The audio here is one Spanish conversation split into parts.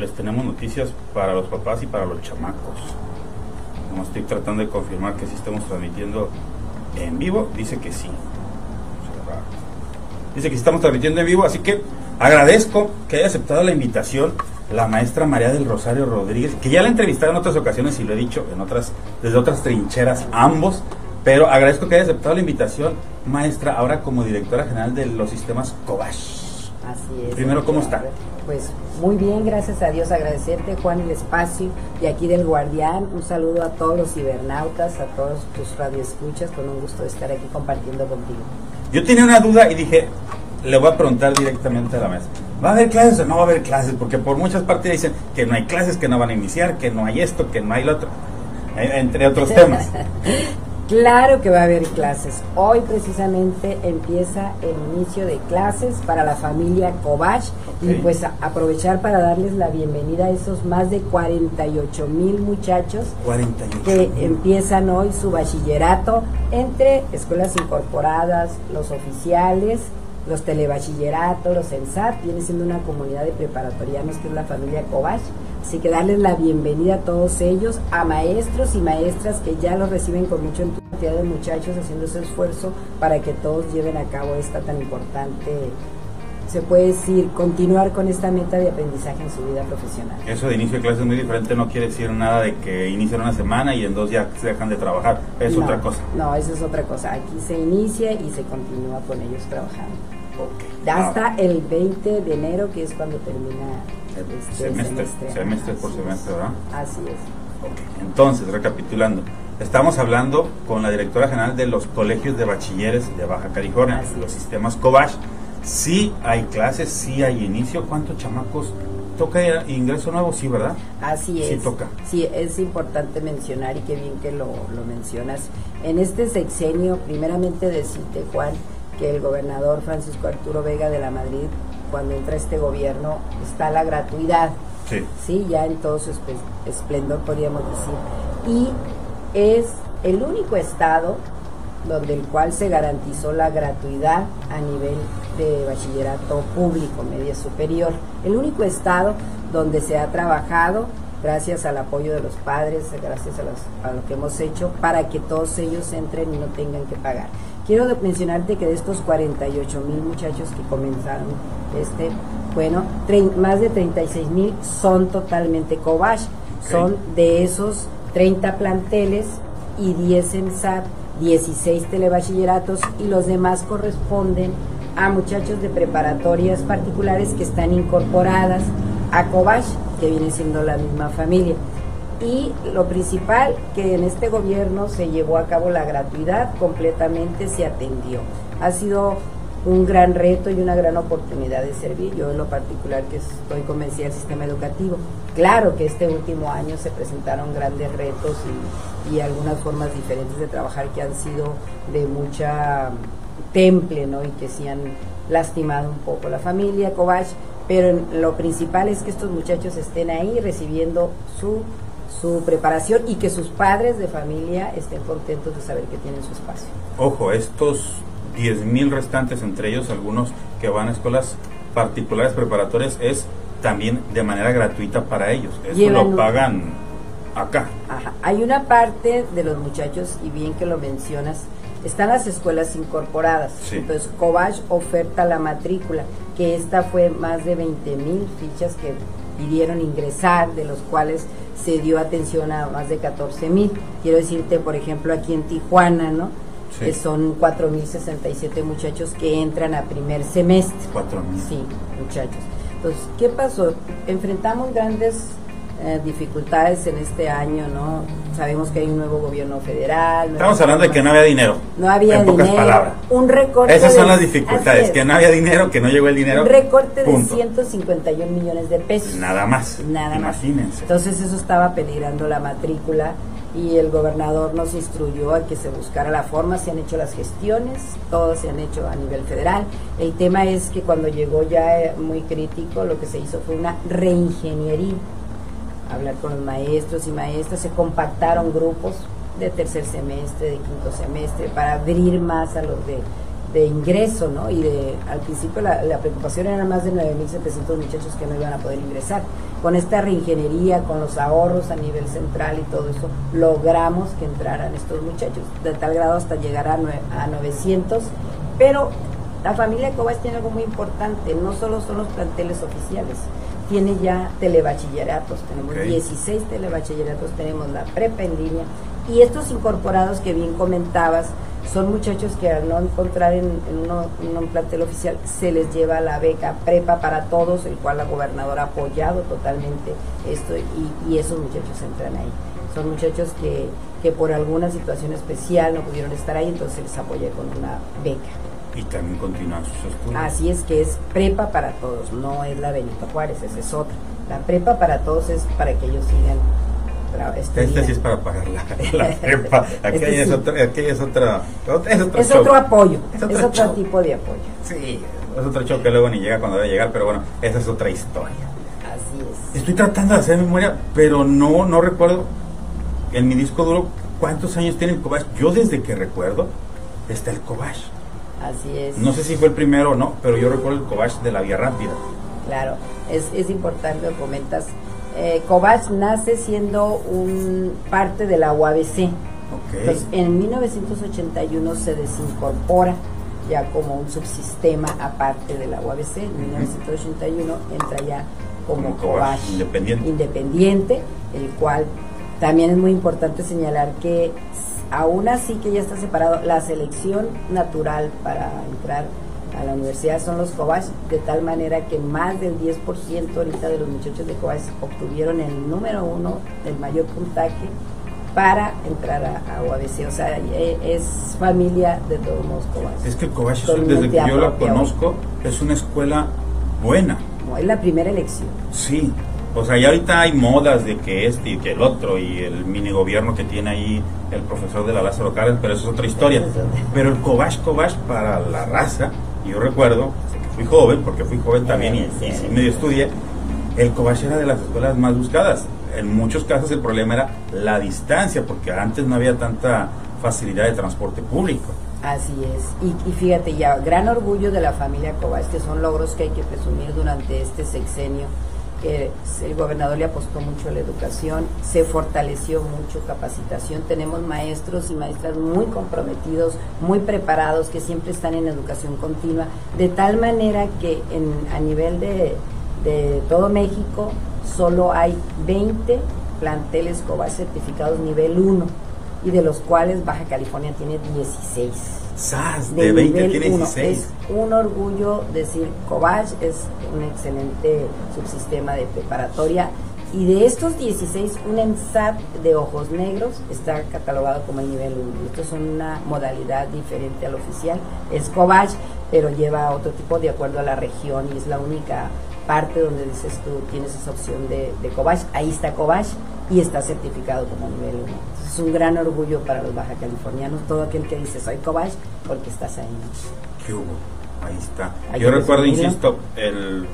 les tenemos noticias para los papás y para los chamacos. No estoy tratando de confirmar que sí estamos transmitiendo en vivo. Dice que sí. Dice que estamos transmitiendo en vivo, así que agradezco que haya aceptado la invitación la maestra María del Rosario Rodríguez, que ya la he entrevistado en otras ocasiones y lo he dicho en otras, desde otras trincheras ambos, pero agradezco que haya aceptado la invitación, maestra, ahora como directora general de los sistemas Cobash. Así es. Primero, ¿cómo está? Pues muy bien, gracias a Dios, agradecerte Juan el espacio y aquí del Guardián, un saludo a todos los cibernautas, a todos tus radioescuchas, con un gusto de estar aquí compartiendo contigo. Yo tenía una duda y dije, le voy a preguntar directamente a la maestra. ¿Va a haber clases o no va a haber clases? Porque por muchas partes dicen que no hay clases, que no van a iniciar, que no hay esto, que no hay lo otro, eh, entre otros temas. Claro que va a haber clases. Hoy precisamente empieza el inicio de clases para la familia Cobach y pues aprovechar para darles la bienvenida a esos más de 48 mil muchachos 48 que empiezan hoy su bachillerato entre escuelas incorporadas, los oficiales, los telebachilleratos, los ENSAT, viene siendo una comunidad de preparatorianos que es la familia Cobach. Así que darles la bienvenida a todos ellos, a maestros y maestras que ya los reciben con mucho entusiasmo, de muchachos haciendo ese esfuerzo para que todos lleven a cabo esta tan importante, se puede decir, continuar con esta meta de aprendizaje en su vida profesional. Eso de inicio de clase es muy diferente, no quiere decir nada de que inician una semana y en dos ya se dejan de trabajar, es No, otra cosa. No, eso es otra cosa. Aquí se inicia y se continúa con ellos trabajando. Hasta Ah, el 20 de enero, que es cuando termina semestre, semestre. por semestre, ¿verdad? Así es. Ok, Entonces, recapitulando, estamos hablando con la directora general de los colegios de bachilleres de Baja California, los sistemas Cobach. Sí hay clases, sí hay inicio. ¿Cuántos chamacos toca ingreso nuevo? Sí, ¿verdad? Así Sí es. toca. Sí, es importante mencionar y qué bien que lo, lo mencionas. En este sexenio, primeramente decirte, Juan, que el gobernador Francisco Arturo Vega de la Madrid, cuando entra este gobierno, está la gratuidad. Sí. sí, ya en todo su esplendor podríamos decir. Y es el único estado donde el cual se garantizó la gratuidad a nivel de bachillerato público, media superior. El único estado donde se ha trabajado gracias al apoyo de los padres, gracias a, los- a lo que hemos hecho, para que todos ellos entren y no tengan que pagar. Quiero mencionarte que de estos 48 mil muchachos que comenzaron, este, bueno, más de 36 mil son totalmente Cobach. Son de esos 30 planteles y 10 en SAT, 16 telebachilleratos y los demás corresponden a muchachos de preparatorias particulares que están incorporadas a Cobach, que viene siendo la misma familia. Y lo principal, que en este gobierno se llevó a cabo la gratuidad, completamente se atendió. Ha sido un gran reto y una gran oportunidad de servir. Yo en lo particular que estoy convencida del sistema educativo. Claro que este último año se presentaron grandes retos y, algunas formas diferentes de trabajar que han sido de mucha temple, ¿no? Y que sí han lastimado un poco la familia Cobach, pero lo principal es que estos muchachos estén ahí recibiendo su su preparación y que sus padres de familia estén contentos de saber que tienen su espacio. Ojo, estos 10.000 restantes, entre ellos algunos que van a escuelas particulares preparatorias, es también de manera gratuita para ellos. Eso Llevan lo un- pagan acá. Ajá. Hay una parte de los muchachos, y bien que lo mencionas, están las escuelas incorporadas. Sí. Entonces, Cobach oferta la matrícula, que esta fue más de 20 mil fichas que pidieron ingresar, de los cuales se dio atención a más de 14 mil. Quiero decirte, por ejemplo, aquí en Tijuana, ¿no? Sí. Que son 4.067 muchachos que entran a primer semestre. 4.000. Sí, muchachos. Entonces, ¿qué pasó? Enfrentamos grandes eh, dificultades en este año, ¿no? Sabemos que hay un nuevo gobierno federal. Estamos hablando de que no había dinero. no había en pocas dinero. palabras. Un recorte. Esas son de- las dificultades, es. que no había dinero, que no llegó el dinero. Un recorte de punto. 151 millones de pesos. Nada más. Nada más. Imagínense. Entonces eso estaba peligrando la matrícula y el gobernador nos instruyó a que se buscara la forma, se han hecho las gestiones, todas se han hecho a nivel federal. El tema es que cuando llegó ya eh, muy crítico, lo que se hizo fue una reingeniería. Hablar con los maestros y maestras, se compactaron grupos de tercer semestre, de quinto semestre, para abrir más a los de, de ingreso, ¿no? Y de, al principio la, preocupación era más de 9.700 muchachos que no iban a poder ingresar. Con esta reingeniería, con los ahorros a nivel central y todo eso, logramos que entraran estos muchachos, de tal grado hasta llegar a, a 900, pero la familia Cobach tiene algo muy importante, no solo son los planteles oficiales, tiene ya telebachilleratos, tenemos Ok. 16 telebachilleratos, tenemos la prepa en línea y estos incorporados que bien comentabas son muchachos que al no encontrar en, en uno- en un plantel oficial se les lleva la beca prepa para todos, el cual la gobernadora ha apoyado totalmente esto y, y esos muchachos entran ahí. Son muchachos que, que por alguna situación especial no pudieron estar ahí, entonces se les apoya con una beca. Y también continúan sus estudios. Así es que es prepa para todos, no es la Benito Juárez, esa es otra. La prepa para todos es para que ellos sigan tra- Este sí es para pagar la, la prepa. Aquella Este es, sí. otra, aquella es otra. Es otro, Es show. otro apoyo, Es es otro tipo de apoyo. Sí, es otro show que luego ni llega cuando debe llegar, pero bueno, esa es otra historia. Así es. Estoy tratando de hacer memoria, pero no, no recuerdo en mi disco duro cuántos años tiene el Cobach. Yo desde que recuerdo está el Cobach. Así es. No sé si fue el primero o no, pero yo recuerdo el Cobach de la Vía Rápida. Claro, es, es importante lo comentas. Eh, Cobach nace siendo un parte de la UABC. Ok. Entonces, en 1981 se desincorpora ya como un subsistema aparte de la UABC. En 1981 entra ya como, Como Cobach, independiente. independiente, el cual también es muy importante señalar que aún así que ya está separado, la selección natural para entrar a la universidad son los Cobach, de tal manera que más del 10% ahorita de los muchachos de Cobach obtuvieron el número uno, el mayor puntaje para entrar a, a UABC. O sea, e- es familia de todos modos Cobach. Es que el Cobach, desde que yo la conozco, es una escuela buena. Como es la primera elección. Sí, o sea, ya ahorita hay modas de que este y que el otro y el mini gobierno que tiene ahí el profesor de la Lázaro Cárdenas, pero eso es otra historia. Pero el Cobach Cobach para la raza, yo recuerdo, fui joven, porque fui joven también y, y medio estudié, el Cobach era de las escuelas más buscadas. En muchos casos el problema era la distancia, porque antes no había tanta facilidad de transporte público. Así es. Y, y fíjate ya, gran orgullo de la familia Cobach, que son logros que hay que presumir durante este sexenio, que el gobernador le apostó mucho a la educación, se fortaleció mucho capacitación, tenemos maestros y maestras muy comprometidos, muy preparados, que siempre están en educación continua, de tal manera que en, a nivel de, todo México solo hay 20 planteles Cobach certificados nivel 1 y de los cuales Baja California tiene 16 ¡Sas! De 20 nivel tiene uno. 16. Es un orgullo decir Cobach es un excelente subsistema de preparatoria y de estos 16, un ENSAT de ojos negros está catalogado como el nivel 1. Esto es una modalidad diferente al oficial. Es Cobach, pero lleva otro tipo de acuerdo a la región y es la única parte donde dices tú tienes esa opción de, de Cobach. Ahí está Cobach y está certificado como nivel 1. Es un gran orgullo para los baja californianos, todo aquel que dice soy Cobach porque estás ahí. ¿Qué hubo? Ahí está. Hay Yo recuerdo, insisto, el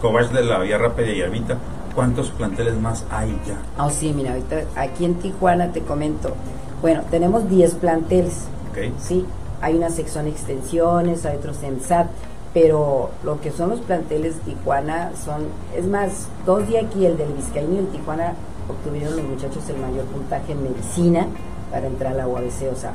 Cobach de la Vía Rápida y Ermita. ¿Cuántos planteles más hay ya? Oh, sí, mira, ahorita aquí en Tijuana te comento. Bueno, tenemos 10 planteles. ¿Ok? Sí, hay una sección extensiones, hay otros en SAT, pero lo que son los planteles Tijuana son, es más, dos de aquí, el del Vizcaíno y el Tijuana, obtuvieron los muchachos el mayor puntaje en medicina para entrar a la UABC. O sea,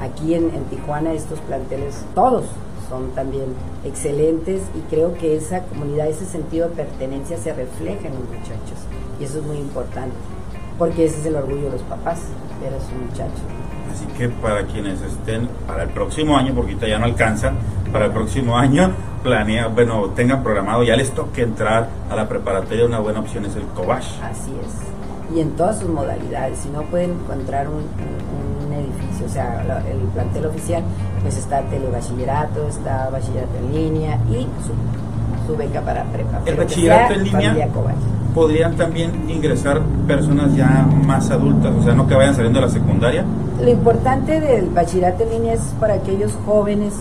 aquí en, en Tijuana estos planteles, todos son también excelentes y creo que esa comunidad, ese sentido de pertenencia se refleja en los muchachos y eso es muy importante, porque ese es el orgullo de los papás, ver a sus muchachos. Así que para quienes estén para el próximo año, porque ya no alcanzan, para el próximo año planea, bueno, tengan programado, ya les toque entrar a la preparatoria, una buena opción es el Cobach. Así es. Y en todas sus modalidades, si no pueden encontrar un, un- un edificio, o sea, la- el plantel oficial, pues está telebachillerato, está bachillerato en línea y su, su beca para prepa. El bachillerato en línea podrían también ingresar personas ya más adultas, o sea, no que vayan saliendo de la secundaria. Lo importante del bachillerato en línea es para aquellos jóvenes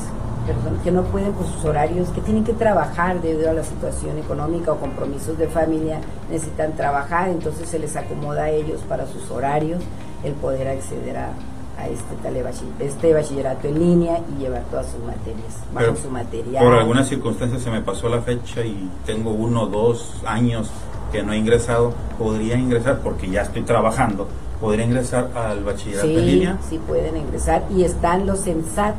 perdón, que no pueden por sus horarios, que tienen que trabajar debido a la situación económica o compromisos de familia, necesitan trabajar, entonces se les acomoda a ellos para sus horarios el poder acceder a, a este, este bachillerato en línea y llevar todas sus materias, bajo su material. Por alguna circunstancia se me pasó la fecha y tengo uno o dos años que no he ingresado. Podría ingresar porque ya estoy trabajando. Podría ingresar al bachillerato en línea. sí pueden ingresar y están los EMSAT.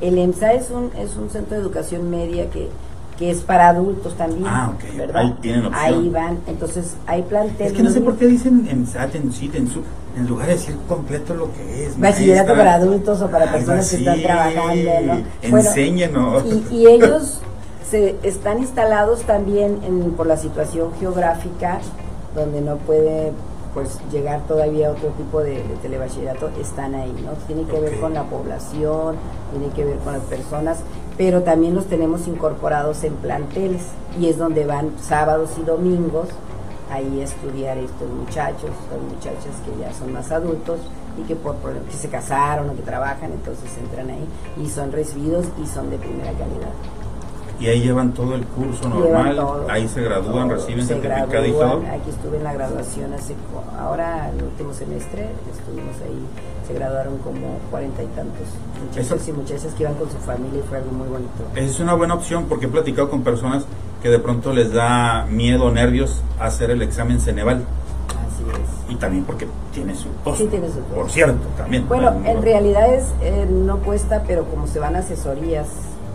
El EMSAT es un, es un centro de educación media que, que es para adultos también. Ah, ok. ¿verdad? Ahí tienen opción. Ahí van, entonces hay planteles. Es que no sé por qué dicen en SAT, en SIT, en lugar de decir completo lo que es. Bachillerato para adultos o para personas que están trabajando, ¿no? Bueno. Y, y ellos se están instalados también en, por la situación geográfica, donde no puede pues llegar todavía otro tipo de, de telebachillerato, están ahí, ¿no? Tiene que ver con la población, tiene que ver con las personas, pero también los tenemos incorporados en planteles y es donde van sábados y domingos ahí a estudiar estos muchachos, son muchachas que ya son más adultos y que por problemas que se casaron o que trabajan, entonces entran ahí y son recibidos y son de primera calidad. Y ahí llevan todo el curso normal, todo, ahí se gradúan, todo, reciben se certificado y gradúan. todo. Aquí estuve en la graduación hace, ahora el último semestre, estuvimos ahí, se graduaron como cuarenta y tantos muchachos Eso- y muchachas que iban con su familia y fue algo muy bonito. Es una buena opción porque he platicado con personas que de pronto les da miedo o nervios hacer el examen Ceneval. Así es. Y también porque tiene su costo. Sí, tiene su costo. Por cierto, también. Bueno, No, en realidad es, eh, no cuesta, pero como se van asesorías.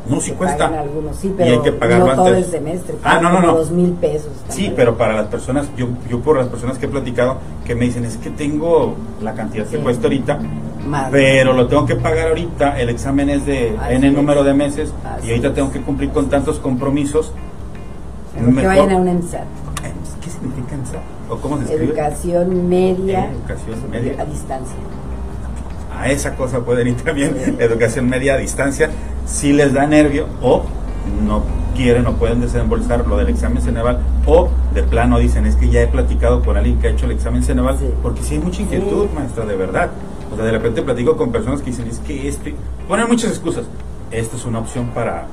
No, sí se cuesta. algunos, sí, Y pero hay que pagarlo no todo antes. el semestre. Ah, no, no, no. Dos mil pesos. Sí, pero para las personas, yo, yo por las personas que he platicado, que me dicen, es que tengo la cantidad que cuesta ahorita, Más. pero lo tengo que pagar ahorita, el examen es de Así N es. número de meses, Así y ahorita es. tengo que cumplir con tantos compromisos. Mejor que vayan a un EMSAT. ¿Qué significa EMSA? ¿O cómo se escribe? Educación media Educación media. a distancia. A esa cosa pueden ir también, educación media a distancia, si les da nervio o no quieren o pueden desembolsar lo del examen Ceneval o de plano dicen es que ya he platicado con alguien que ha hecho el examen Ceneval Sí. porque sí hay mucha inquietud Sí. maestra de verdad o sea de repente platico con personas que dicen es que este ponen muchas excusas esta es una opción para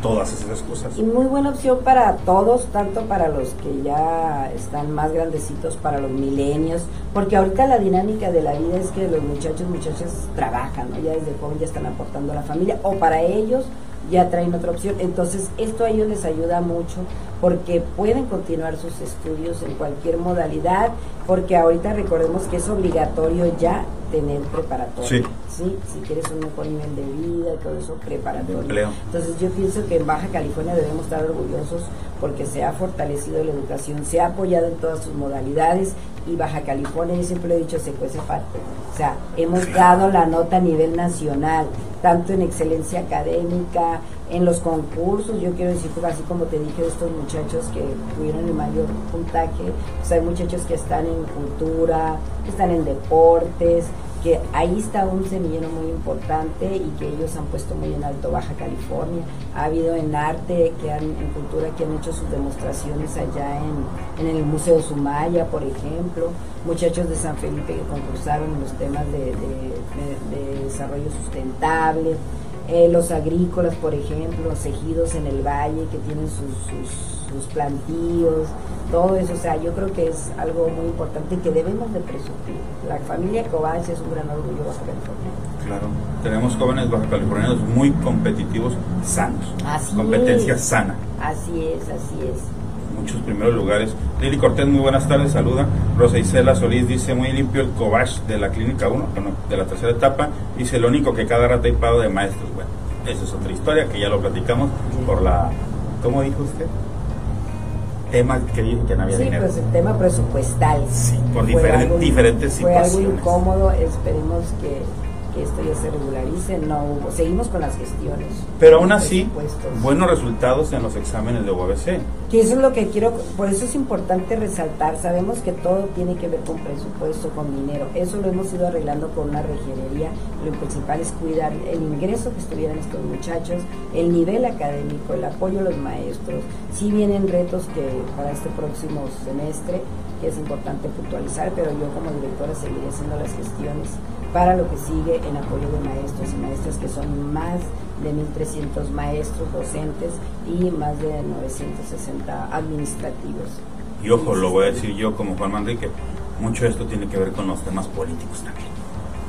todas esas cosas Y muy buena opción para todos, tanto para los que ya están más grandecitos, para los milenios, porque ahorita la dinámica de la vida es que los muchachos, muchachas trabajan, ¿no? ya desde joven ya están aportando a la familia, o para ellos ya traen otra opción. Entonces, esto a ellos les ayuda mucho porque pueden continuar sus estudios en cualquier modalidad, porque ahorita recordemos que es obligatorio ya tener preparatoria. Sí. ¿sí? Si quieres un mejor nivel de vida y todo eso, preparatoria. Entonces yo pienso que en Baja California debemos estar orgullosos porque se ha fortalecido la educación, se ha apoyado en todas sus modalidades y Baja California, yo siempre lo he dicho, se cuece parte. O sea, hemos dado la nota a nivel nacional, tanto en excelencia académica, en los concursos, yo quiero decir, así como te dije de estos muchachos que tuvieron el mayor puntaje, pues hay muchachos que están en cultura, que están en deportes, que ahí está un semillero muy importante y que ellos han puesto muy en alto Baja California. Ha habido en arte, que han, en cultura, que han hecho sus demostraciones allá en, en el Museo Sumaya, por ejemplo, muchachos de San Felipe que concursaron en los temas de, de- de- de desarrollo sustentable. Eh, los agrícolas, por ejemplo, los ejidos en el valle que tienen sus, sus, sus plantíos, todo eso, o sea, yo creo que es algo muy importante que debemos de presumir. La familia Cobach es un gran orgullo Baja California. claro tenemos jóvenes baja californianos muy competitivos sanos Así competencia es. sana Así es, así es. Muchos primeros lugares. Lili Cortés, muy buenas tardes, saluda. Rosa Isela Solís dice, muy limpio el cobach de la clínica 1, bueno, de la tercera etapa. Dice, lo único que cada rato hay pago de maestros. Bueno, esa es otra historia que ya lo platicamos por la... ¿Cómo dijo usted? Tema que dijo que no había Sí, dinero. pues el tema presupuestal. Sí, por Fue diferen- algo- diferentes Fue algo situaciones. incómodo, esperemos que, que esto ya se regularice. No hubo, seguimos con las gestiones. Pero aún así, buenos resultados en los exámenes de UABC. Que eso es lo que quiero, por eso es importante resaltar, sabemos que todo tiene que ver con presupuesto, con dinero, eso lo hemos ido arreglando con una regenería, lo principal es cuidar el ingreso que estuvieran estos muchachos, el nivel académico, el apoyo a los maestros, si vienen retos que para este próximo semestre, que es importante puntualizar, pero yo como directora seguiré haciendo las gestiones para lo que sigue en apoyo de maestros y maestras que son más de 1.300 maestros docentes y más de 960 administrativos. Y ojo, lo voy a decir yo como Juan Manrique, mucho de esto tiene que ver con los temas políticos también.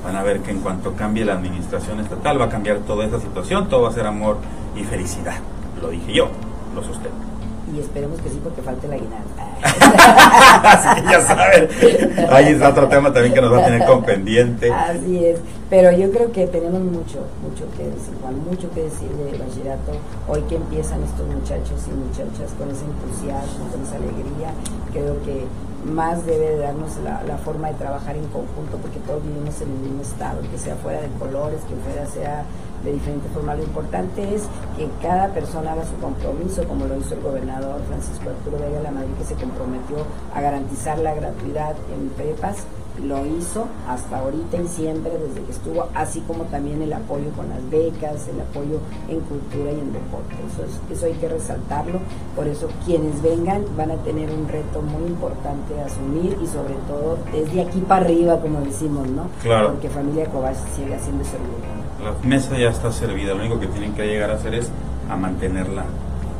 van a ver que en cuanto cambie la administración estatal va a cambiar toda esa situación, todo va a ser amor y felicidad. Lo dije yo, lo sostengo y esperemos que sí porque falte la aguinaldo. Así ya saben. Ahí está otro tema también que nos va a tener con pendiente. Así es. Pero yo creo que tenemos mucho, mucho que decir, Juan, mucho que decir de bachillerato. Hoy que empiezan estos muchachos y muchachas con ese entusiasmo, con esa alegría, creo que más debe de darnos la, la, forma de trabajar en conjunto porque todos vivimos en el mismo estado, que sea fuera de colores, que fuera sea de diferente forma. Lo importante es que cada persona haga su compromiso, como lo hizo el gobernador Francisco Arturo Vega la Madrid, que se comprometió a garantizar la gratuidad en prepas. Lo hizo hasta ahorita y siempre desde que estuvo, así como también el apoyo con las becas, el apoyo en cultura y en deporte. Eso, es, eso hay que resaltarlo. Por eso quienes vengan van a tener un reto muy importante a asumir y sobre todo desde aquí para arriba, como decimos, ¿no? Claro. Porque familia Cobach sigue haciendo ese orgullo la mesa ya está servida, lo único que tienen que llegar a hacer es a mantenerla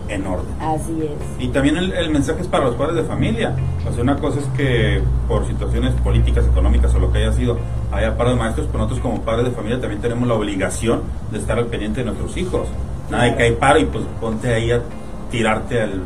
en orden. Así es. Y también el, mensaje es para los padres de familia. O sea, una cosa es que por situaciones políticas, económicas o lo que haya sido, haya paros maestros, pero nosotros como padres de familia también tenemos la obligación de estar al pendiente de nuestros hijos. Nada de que hay paro y pues ponte ahí a tirarte al,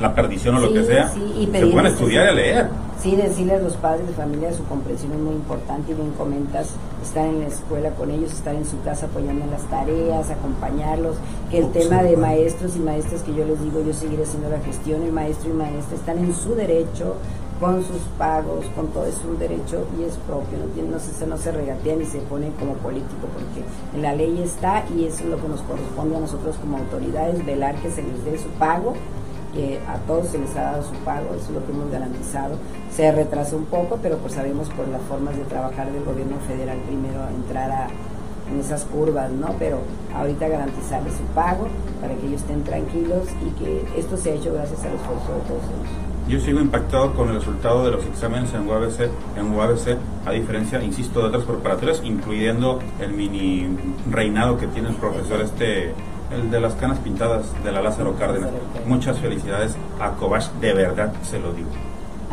la perdición o lo que sea. Sí, y se pueden estudiar y a leer sí decirle a los padres de familia su comprensión es muy importante y bien comentas estar en la escuela con ellos, estar en su casa apoyando en las tareas, acompañarlos, que el tema de maestros y maestras que yo les digo, yo seguiré haciendo la gestión, el maestro y maestra están en su derecho con sus pagos, con todo es un derecho y es propio, no, tiene, no, se, no se regatea ni se pone como político, porque en la ley está y eso es lo que nos corresponde a nosotros como autoridades, velar que se les dé su pago que a todos se les ha dado su pago, eso es lo que hemos garantizado. Se retrasó un poco, pero pues sabemos por las formas de trabajar del gobierno federal primero entrar a, en esas curvas, ¿no? Pero ahorita garantizarles su pago para que ellos estén tranquilos y que esto se ha hecho gracias al esfuerzo de todos ellos. Yo sigo impactado con el resultado de los exámenes en UABC, en UABC, a diferencia, insisto, de otras corporatorias, incluyendo el mini reinado que tiene el profesor este el de las canas pintadas de la Lázaro Cárdenas. Muchas felicidades a Cobach, de verdad se lo digo.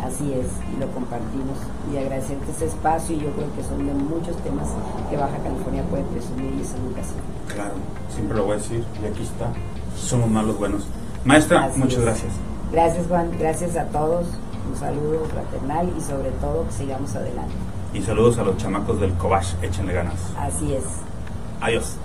Así es, y lo compartimos. Y agradecerte ese espacio, y yo creo que son de muchos temas que Baja California puede presumir y esa educación. Claro, siempre lo voy a decir, y aquí está. Somos malos buenos. Maestra, muchas gracias. Gracias, Juan. Gracias a todos. Un saludo fraternal y sobre todo que sigamos adelante. Y saludos a los chamacos del Cobach. Échenle ganas. Así es. Adiós.